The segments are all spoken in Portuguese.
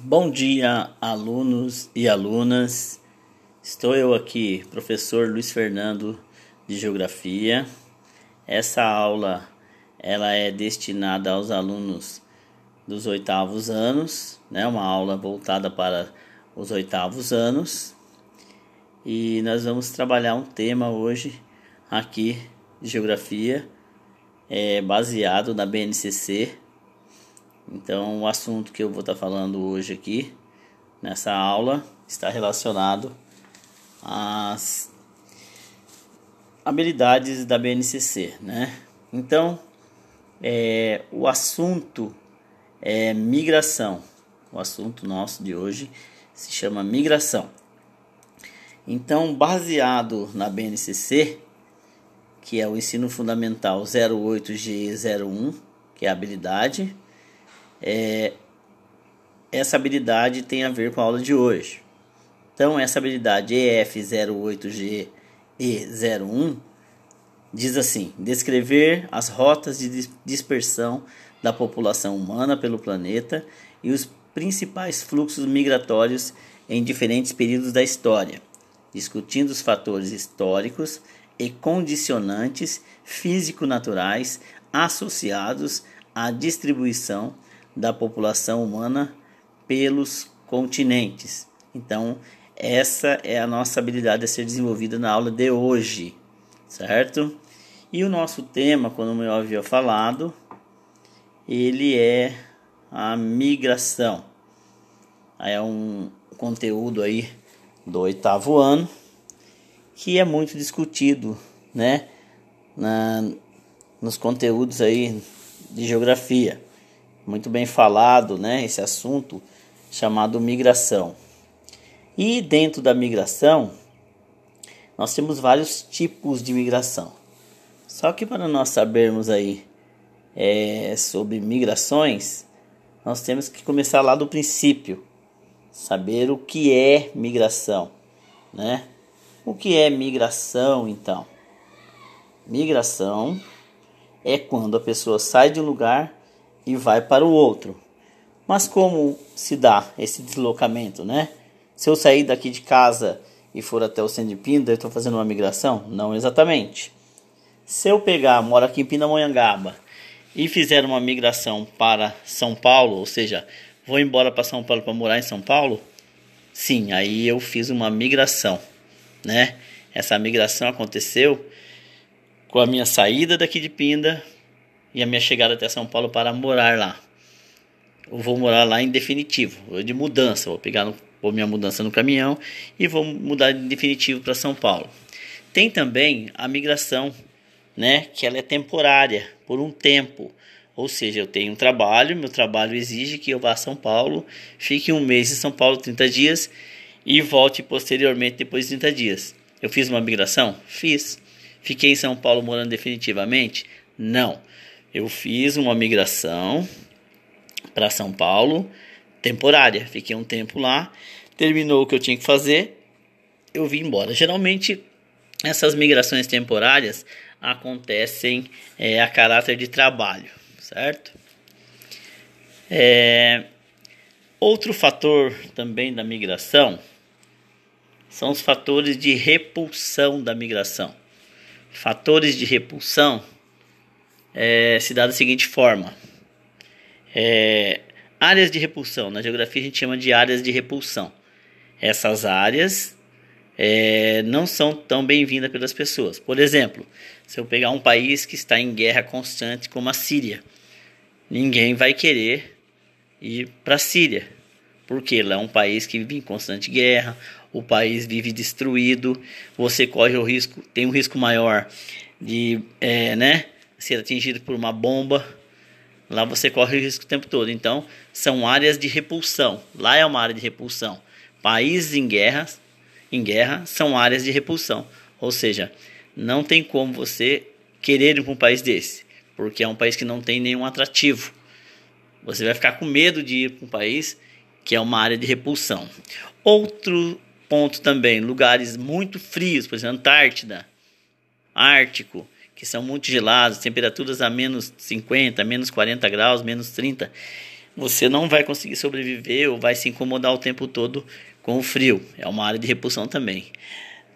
Bom dia, alunos e alunas. Estou eu aqui, professor Luiz Fernando de Geografia. Essa aula ela é destinada aos alunos dos oitavos anos, né? Uma aula voltada para os oitavos anos. E nós vamos trabalhar um tema hoje aqui de geografia, é, baseado na BNCC então, o assunto que eu vou estar falando hoje aqui, nessa aula, está relacionado às habilidades da BNCC, né? Então, é, o assunto é migração. O assunto nosso de hoje se chama migração. Então, baseado na BNCC, que é o ensino fundamental 08G01, que é a habilidade, é, essa habilidade tem a ver com a aula de hoje. Então, essa habilidade EF08G-E01 diz assim: descrever as rotas de dispersão da população humana pelo planeta e os principais fluxos migratórios em diferentes períodos da história, discutindo os fatores históricos e condicionantes físico-naturais associados à distribuição da população humana pelos continentes. Então, essa é a nossa habilidade a ser desenvolvida na aula de hoje, certo? E o nosso tema, como eu havia falado, ele é a migração. É um conteúdo aí do oitavo ano que é muito discutido, né, na, nos conteúdos aí de geografia muito bem falado, né, esse assunto chamado migração. E dentro da migração, nós temos vários tipos de migração. Só que para nós sabermos aí é, sobre migrações, nós temos que começar lá do princípio, saber o que é migração, né? O que é migração, então? Migração é quando a pessoa sai de um lugar e vai para o outro. Mas como se dá esse deslocamento, né? Se eu sair daqui de casa e for até o centro de Pinda, eu estou fazendo uma migração? Não exatamente. Se eu pegar, moro aqui em Pindamonhangaba e fizer uma migração para São Paulo, ou seja, vou embora para São Paulo para morar em São Paulo, sim, aí eu fiz uma migração, né? Essa migração aconteceu com a minha saída daqui de Pinda e a minha chegada até São Paulo para morar lá. Eu vou morar lá em definitivo, de mudança. Vou pegar no, vou minha mudança no caminhão e vou mudar em definitivo para São Paulo. Tem também a migração, né, que ela é temporária, por um tempo. Ou seja, eu tenho um trabalho, meu trabalho exige que eu vá a São Paulo, fique um mês em São Paulo, 30 dias, e volte posteriormente depois de 30 dias. Eu fiz uma migração? Fiz. Fiquei em São Paulo morando definitivamente? Não. Eu fiz uma migração para São Paulo, temporária. Fiquei um tempo lá, terminou o que eu tinha que fazer, eu vim embora. Geralmente, essas migrações temporárias acontecem é, a caráter de trabalho, certo? É, outro fator também da migração são os fatores de repulsão da migração. Fatores de repulsão é, se dá da seguinte forma: é, áreas de repulsão. Na geografia a gente chama de áreas de repulsão. Essas áreas é, não são tão bem-vindas pelas pessoas. Por exemplo, se eu pegar um país que está em guerra constante, como a Síria, ninguém vai querer ir para a Síria, porque lá é um país que vive em constante guerra, o país vive destruído, você corre o risco, tem um risco maior de, é, né, ser atingido por uma bomba, lá você corre o risco o tempo todo. Então, são áreas de repulsão. Lá é uma área de repulsão. Países em guerra, em guerra são áreas de repulsão. Ou seja, não tem como você querer ir para um país desse, porque é um país que não tem nenhum atrativo. Você vai ficar com medo de ir para um país que é uma área de repulsão. Outro ponto também, lugares muito frios, por exemplo, Antártida, Ártico, que são muito gelados, temperaturas a menos 50, menos 40 graus, menos 30. você não vai conseguir sobreviver ou vai se incomodar o tempo todo com o frio. É uma área de repulsão também.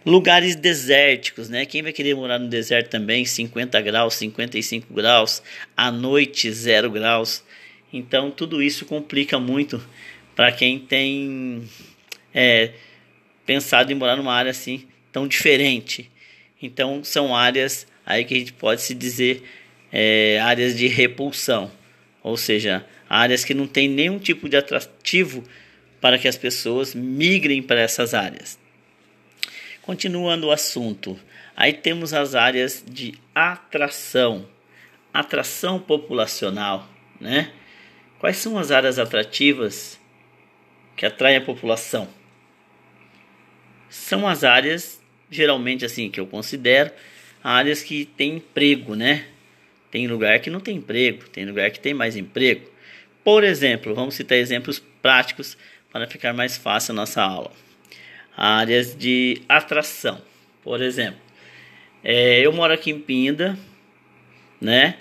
Lugares desérticos, né? Quem vai querer morar no deserto também? 50 graus, 55 graus, à noite 0 graus. Então tudo isso complica muito para quem tem é, pensado em morar numa área assim tão diferente. Então são áreas aí que a gente pode se dizer é, áreas de repulsão, ou seja, áreas que não tem nenhum tipo de atrativo para que as pessoas migrem para essas áreas. Continuando o assunto, aí temos as áreas de atração, atração populacional, né? Quais são as áreas atrativas que atraem a população? São as áreas, geralmente assim, que eu considero, áreas que têm emprego, né? Tem lugar que não tem emprego, tem lugar que tem mais emprego. Por exemplo, vamos citar exemplos práticos para ficar mais fácil a nossa aula. Áreas de atração, por exemplo. É, eu moro aqui em Pinda, né?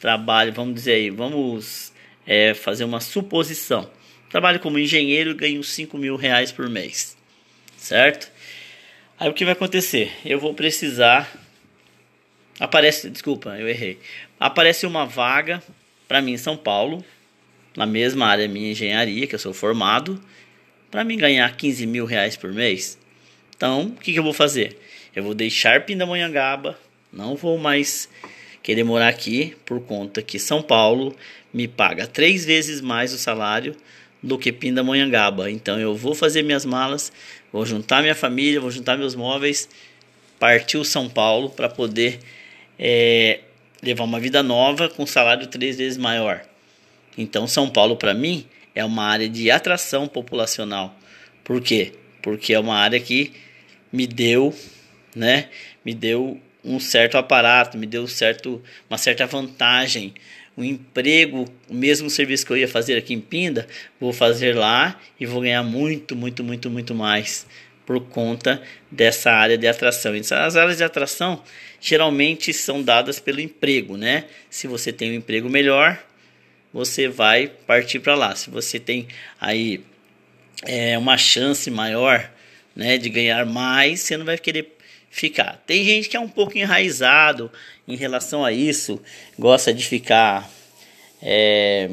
Trabalho, vamos dizer aí, vamos é, fazer uma suposição. Trabalho como engenheiro e ganho 5 mil reais por mês, certo? Aí o que vai acontecer? Eu vou precisar. Aparece, desculpa, eu errei. Aparece uma vaga para mim em São Paulo, na mesma área minha engenharia, que eu sou formado, para mim ganhar 15 mil reais por mês. Então, o que, que eu vou fazer? Eu vou deixar Pindamonhangaba, não vou mais querer morar aqui por conta que São Paulo me paga três vezes mais o salário do que Pindamonhangaba. Então eu vou fazer minhas malas, vou juntar minha família, vou juntar meus móveis, partiu São Paulo para poder é, levar uma vida nova com salário três vezes maior. Então São Paulo para mim é uma área de atração populacional. Por quê? Porque é uma área que me deu, né? Me deu um certo aparato, me deu certo, uma certa vantagem. Um emprego, o mesmo serviço que eu ia fazer aqui em Pinda, vou fazer lá e vou ganhar muito, muito, muito, muito mais por conta dessa área de atração. Então, as áreas de atração geralmente são dadas pelo emprego, né? Se você tem um emprego melhor, você vai partir para lá. Se você tem aí é, uma chance maior, né, de ganhar mais, você não vai querer ficar. Tem gente que é um pouco enraizado em relação a isso, gosta de ficar é,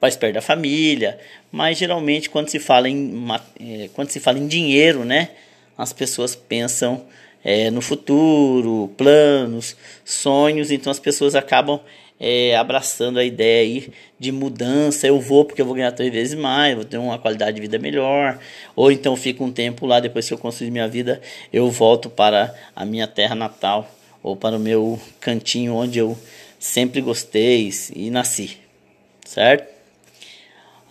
mais perto da família, mas geralmente quando se fala em é, quando se fala em dinheiro, né, as pessoas pensam é, no futuro, planos, sonhos, então as pessoas acabam é, abraçando a ideia aí de mudança. Eu vou porque eu vou ganhar três vezes mais, vou ter uma qualidade de vida melhor. Ou então fico um tempo lá, depois que eu construir minha vida, eu volto para a minha terra natal ou para o meu cantinho onde eu sempre gostei e nasci, certo?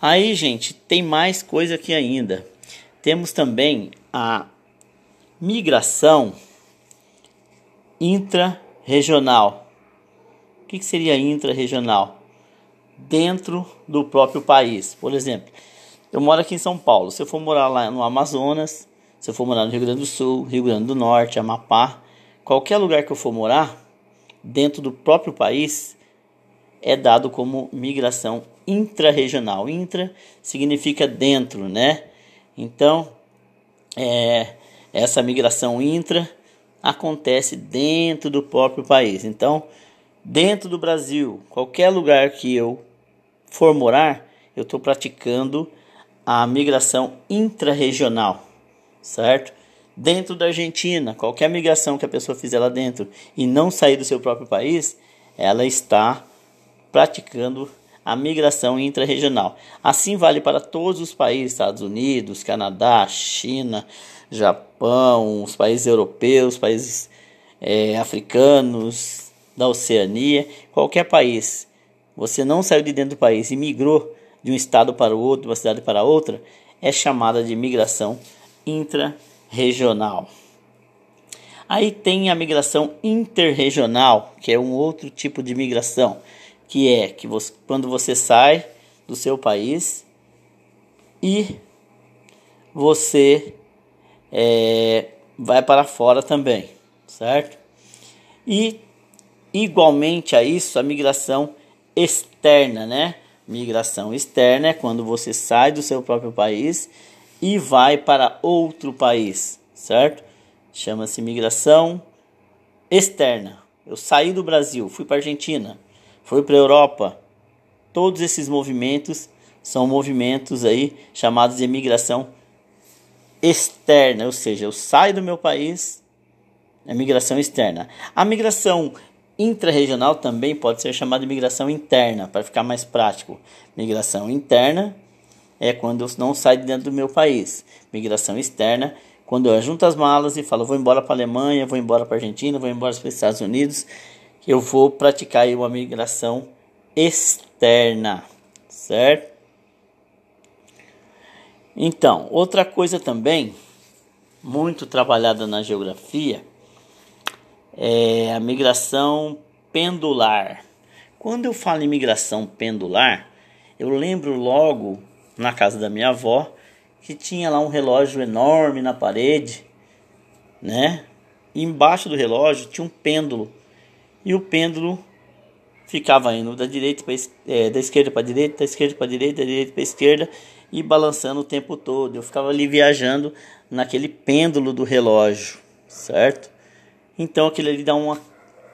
Aí, gente, tem mais coisa aqui ainda. Temos também a migração intra-regional que, que seria intra-regional? Dentro do próprio país. Por exemplo, eu moro aqui em São Paulo. Se eu for morar lá no Amazonas, se eu for morar no Rio Grande do Sul, Rio Grande do Norte, Amapá, qualquer lugar que eu for morar, dentro do próprio país, é dado como migração intra-regional. Intra significa dentro, né? Então, é, essa migração intra acontece dentro do próprio país. Então, dentro do Brasil, qualquer lugar que eu for morar, eu estou praticando a migração intrarregional, certo? Dentro da Argentina, qualquer migração que a pessoa fizer lá dentro e não sair do seu próprio país, ela está praticando a migração intrarregional. Assim vale para todos os países, Estados Unidos, Canadá, China, Japão, os países europeus, países é, africanos, da Oceania, qualquer país, você não saiu de dentro do país e migrou de um estado para o outro, de uma cidade para outra, é chamada de migração intra-regional. Aí tem a migração interregional, que é um outro tipo de migração, que é que você, quando você sai do seu país e você é, vai para fora também, certo? E igualmente a isso a migração externa, né? Migração externa é quando você sai do seu próprio país e vai para outro país, certo? Chama-se migração externa. Eu saí do Brasil, fui para a Argentina, fui para a Europa. Todos esses movimentos são movimentos aí chamados de migração externa, ou seja, eu saio do meu país, é migração externa. A migração intrarregional também pode ser chamada de migração interna, para ficar mais prático. Migração interna é quando eu não saio de dentro do meu país. Migração externa, quando eu junto as malas e falo, vou embora para a Alemanha, vou embora para a Argentina, vou embora para os Estados Unidos, eu vou praticar uma migração externa, certo? Então, outra coisa também muito trabalhada na geografia é a migração pendular. Quando eu falo em migração pendular, eu lembro logo na casa da minha avó que tinha lá um relógio enorme na parede, né? E embaixo do relógio tinha um pêndulo e o pêndulo ficava indo da direita para é, da esquerda para direita, da esquerda para direita, da direita para esquerda e balançando o tempo todo. Eu ficava ali viajando naquele pêndulo do relógio, certo? Então aquilo ali dá uma,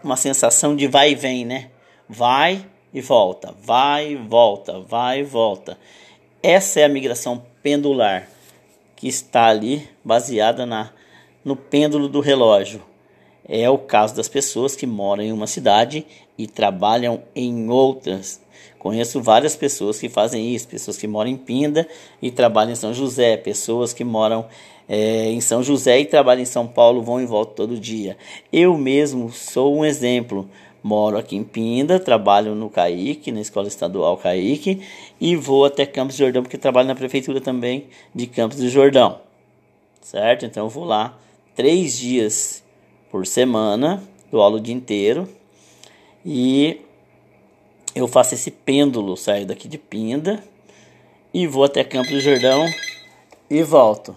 uma sensação de vai e vem, né? Vai e volta, vai e volta, vai e volta. Essa é a migração pendular que está ali baseada na, no pêndulo do relógio. É o caso das pessoas que moram em uma cidade e trabalham em outras. Conheço várias pessoas que fazem isso, pessoas que moram em Pinda e trabalham em São José, pessoas que moram é, em São José e trabalham em São Paulo, vão e voltam todo dia. Eu mesmo sou um exemplo. Moro aqui em Pinda, trabalho no CAIC, na Escola Estadual CAIC, e vou até Campos do Jordão, porque trabalho na prefeitura também de Campos do Jordão. Certo? Então eu vou lá três dias por semana, dou aula o dia inteiro, e eu faço esse pêndulo, saio daqui de Pinda e vou até Campos do Jordão e volto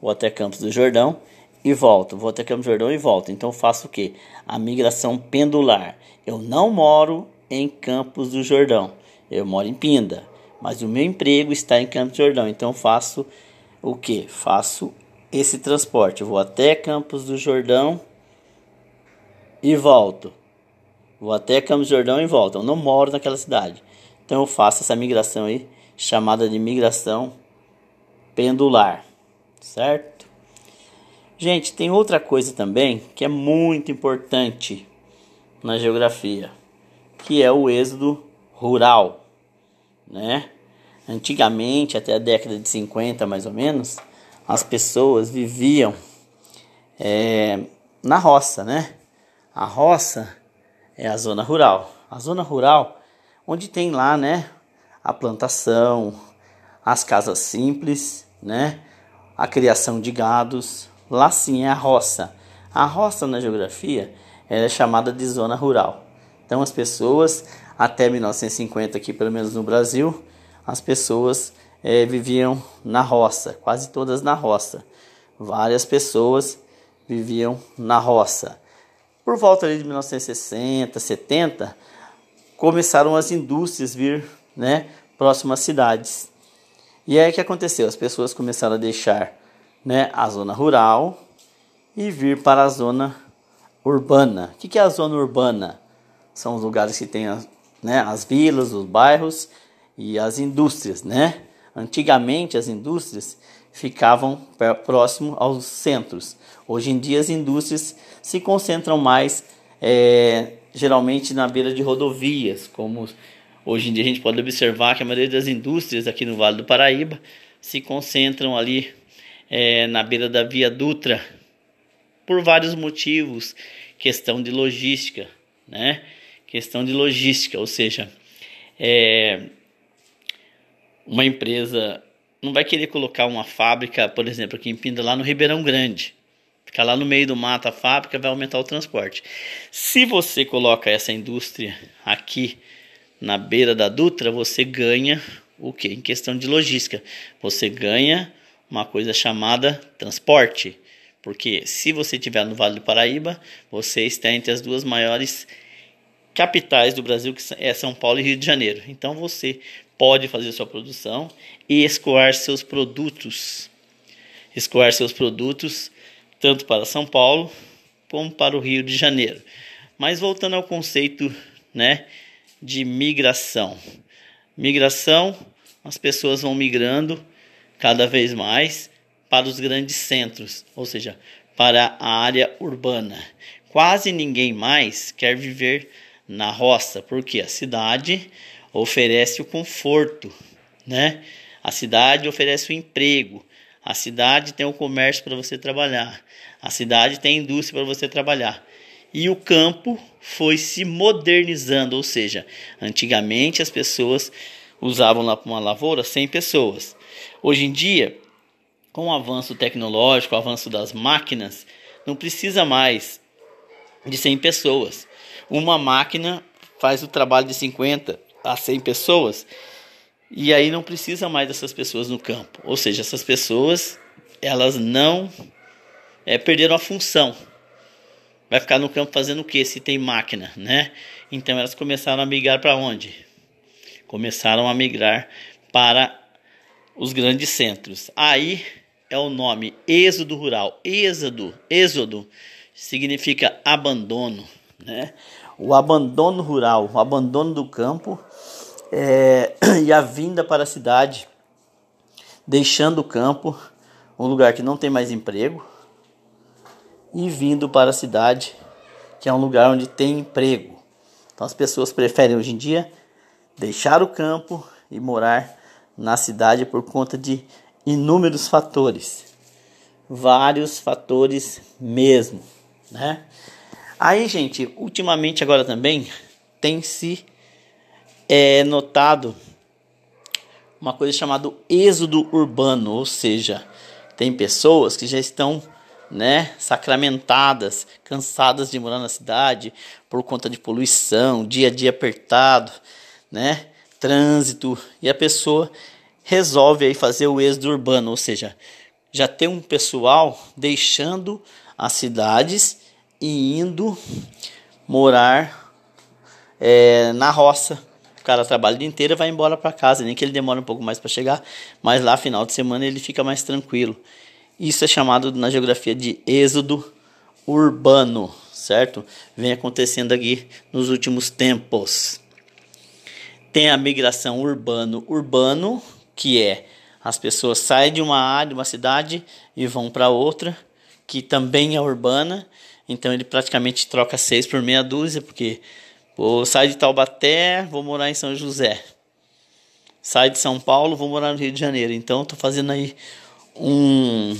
vou até Campos do Jordão e volto, vou até Campos do Jordão e volto. Então faço o que? A migração pendular. Eu não moro em Campos do Jordão, eu moro em Pinda, mas o meu emprego está em Campos do Jordão. Então faço o que? Faço esse transporte. Eu vou até Campos do Jordão e volto. Vou até Campos Jordão e volto. Eu não moro naquela cidade. Então eu faço essa migração aí, chamada de migração pendular certo? Gente, tem outra coisa também que é muito importante na geografia, que é o êxodo rural, né? Antigamente, até a década de 50 mais ou menos, as pessoas viviam é, na roça, né? A roça é a zona rural. A zona rural, onde tem lá, né? A plantação, as casas simples, né? a criação de gados. Lá sim é a roça. A roça na geografia é chamada de zona rural. Então as pessoas, até 1950 aqui pelo menos no Brasil, as pessoas é, viviam na roça, quase todas na roça. Várias pessoas viviam na roça. Por volta de 1960, 70, começaram as indústrias vir né, próximas às cidades. E aí o que aconteceu? As pessoas começaram a deixar né, a zona rural e vir para a zona urbana. O que é a zona urbana? São os lugares que tem as, né, as vilas, os bairros e as indústrias. Né? Antigamente as indústrias ficavam próximo aos centros. Hoje em dia as indústrias se concentram mais é, geralmente na beira de rodovias, como Hoje em dia a gente pode observar que a maioria das indústrias aqui no Vale do Paraíba se concentram ali é, na beira da Via Dutra por vários motivos, questão de logística, né? Questão de logística, ou seja, é, uma empresa não vai querer colocar uma fábrica, por exemplo, aqui em Pinda, lá no Ribeirão Grande. Ficar lá no meio do mato a fábrica vai aumentar o transporte. Se você coloca essa indústria aqui na beira da Dutra, você ganha o que? Em questão de logística, você ganha uma coisa chamada transporte. Porque se você estiver no Vale do Paraíba, você está entre as duas maiores capitais do Brasil, que é São Paulo e Rio de Janeiro. Então você pode fazer sua produção e escoar seus produtos. Escoar seus produtos tanto para São Paulo como para o Rio de Janeiro. Mas voltando ao conceito, né, de migração. Migração, as pessoas vão migrando cada vez mais para os grandes centros, ou seja, para a área urbana. Quase ninguém mais quer viver na roça, porque a cidade oferece o conforto, né? A cidade oferece o emprego, a cidade tem o comércio para você trabalhar, a cidade tem indústria para você trabalhar. E o campo foi se modernizando, ou seja, antigamente as pessoas usavam lá para uma lavoura 100 pessoas. Hoje em dia, com o avanço tecnológico, o avanço das máquinas, não precisa mais de 100 pessoas. Uma máquina faz o trabalho de 50 a 100 pessoas e aí não precisa mais dessas pessoas no campo. Ou seja, essas pessoas elas não é, perderam a função. Vai ficar no campo fazendo o que se tem máquina, né? Então elas começaram a migrar para onde? Começaram a migrar para os grandes centros. Aí é o nome êxodo rural. Êxodo, êxodo significa abandono, né? O abandono rural, o abandono do campo é, e a vinda para a cidade, deixando o campo, um lugar que não tem mais emprego, e vindo para a cidade, que é um lugar onde tem emprego. Então as pessoas preferem hoje em dia deixar o campo e morar na cidade por conta de inúmeros fatores, vários fatores mesmo, né? Aí, gente, ultimamente agora também tem se é, notado uma coisa chamada êxodo urbano, ou seja, tem pessoas que já estão né, sacramentadas, cansadas de morar na cidade por conta de poluição, dia a dia apertado, né, trânsito, e a pessoa resolve aí fazer o êxodo urbano, ou seja, já tem um pessoal deixando as cidades e indo morar é, na roça. O cara trabalha o dia inteiro e vai embora para casa, nem que ele demore um pouco mais para chegar, mas lá final de semana ele fica mais tranquilo. Isso é chamado na geografia de êxodo urbano, certo? Vem acontecendo aqui nos últimos tempos. Tem a migração urbano-urbano, que é as pessoas saem de uma área, de uma cidade e vão para outra, que também é urbana. Então ele praticamente troca seis por meia dúzia, porque sair de Taubaté, vou morar em São José. Sai de São Paulo, vou morar no Rio de Janeiro. Então estou fazendo aí um,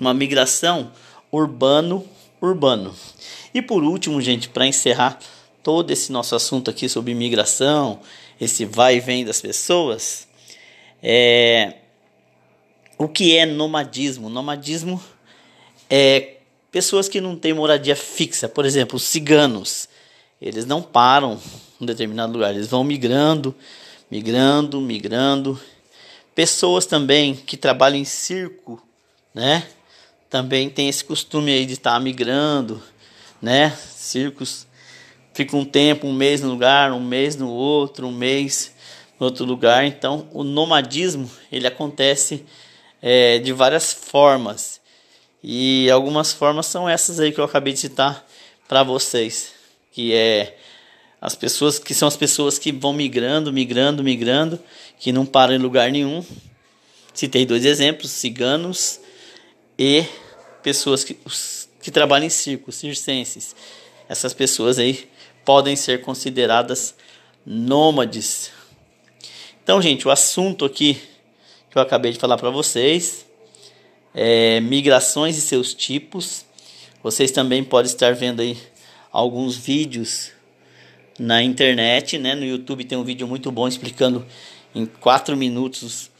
uma migração urbano-urbano. E por último, gente, para encerrar todo esse nosso assunto aqui sobre imigração, esse vai e vem das pessoas, é, o que é nomadismo? Nomadismo é pessoas que não têm moradia fixa, por exemplo, os ciganos. Eles não param em determinado lugar, eles vão migrando, migrando, migrando. Pessoas também que trabalham em circo, né? Também tem esse costume aí de estar migrando, né? Circos fica um tempo, um mês no lugar, um mês no outro, um mês no outro lugar. Então, o nomadismo ele acontece é, de várias formas e algumas formas são essas aí que eu acabei de citar para vocês, que é as pessoas que são as pessoas que vão migrando, migrando, migrando, que não param em lugar nenhum. Citei dois exemplos, ciganos e pessoas que, que trabalham em circo, circenses. Essas pessoas aí podem ser consideradas nômades. Então, gente, o assunto aqui que eu acabei de falar para vocês é migrações e seus tipos. Vocês também podem estar vendo aí alguns vídeos na internet, né? No YouTube tem um vídeo muito bom explicando em 4 minutos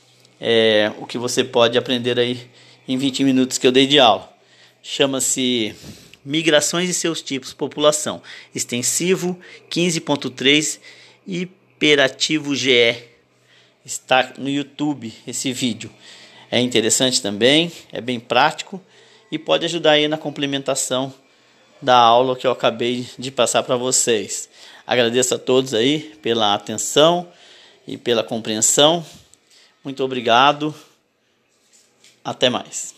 é, o que você pode aprender aí em 20 minutos que eu dei de aula. Chama-se Migrações e seus tipos, população. Extensivo 15.3 Hiperativo GE. Está no YouTube esse vídeo. É interessante também, é bem prático e pode ajudar aí na complementação da aula que eu acabei de passar para vocês. Agradeço a todos aí pela atenção e pela compreensão. Muito obrigado. Até mais.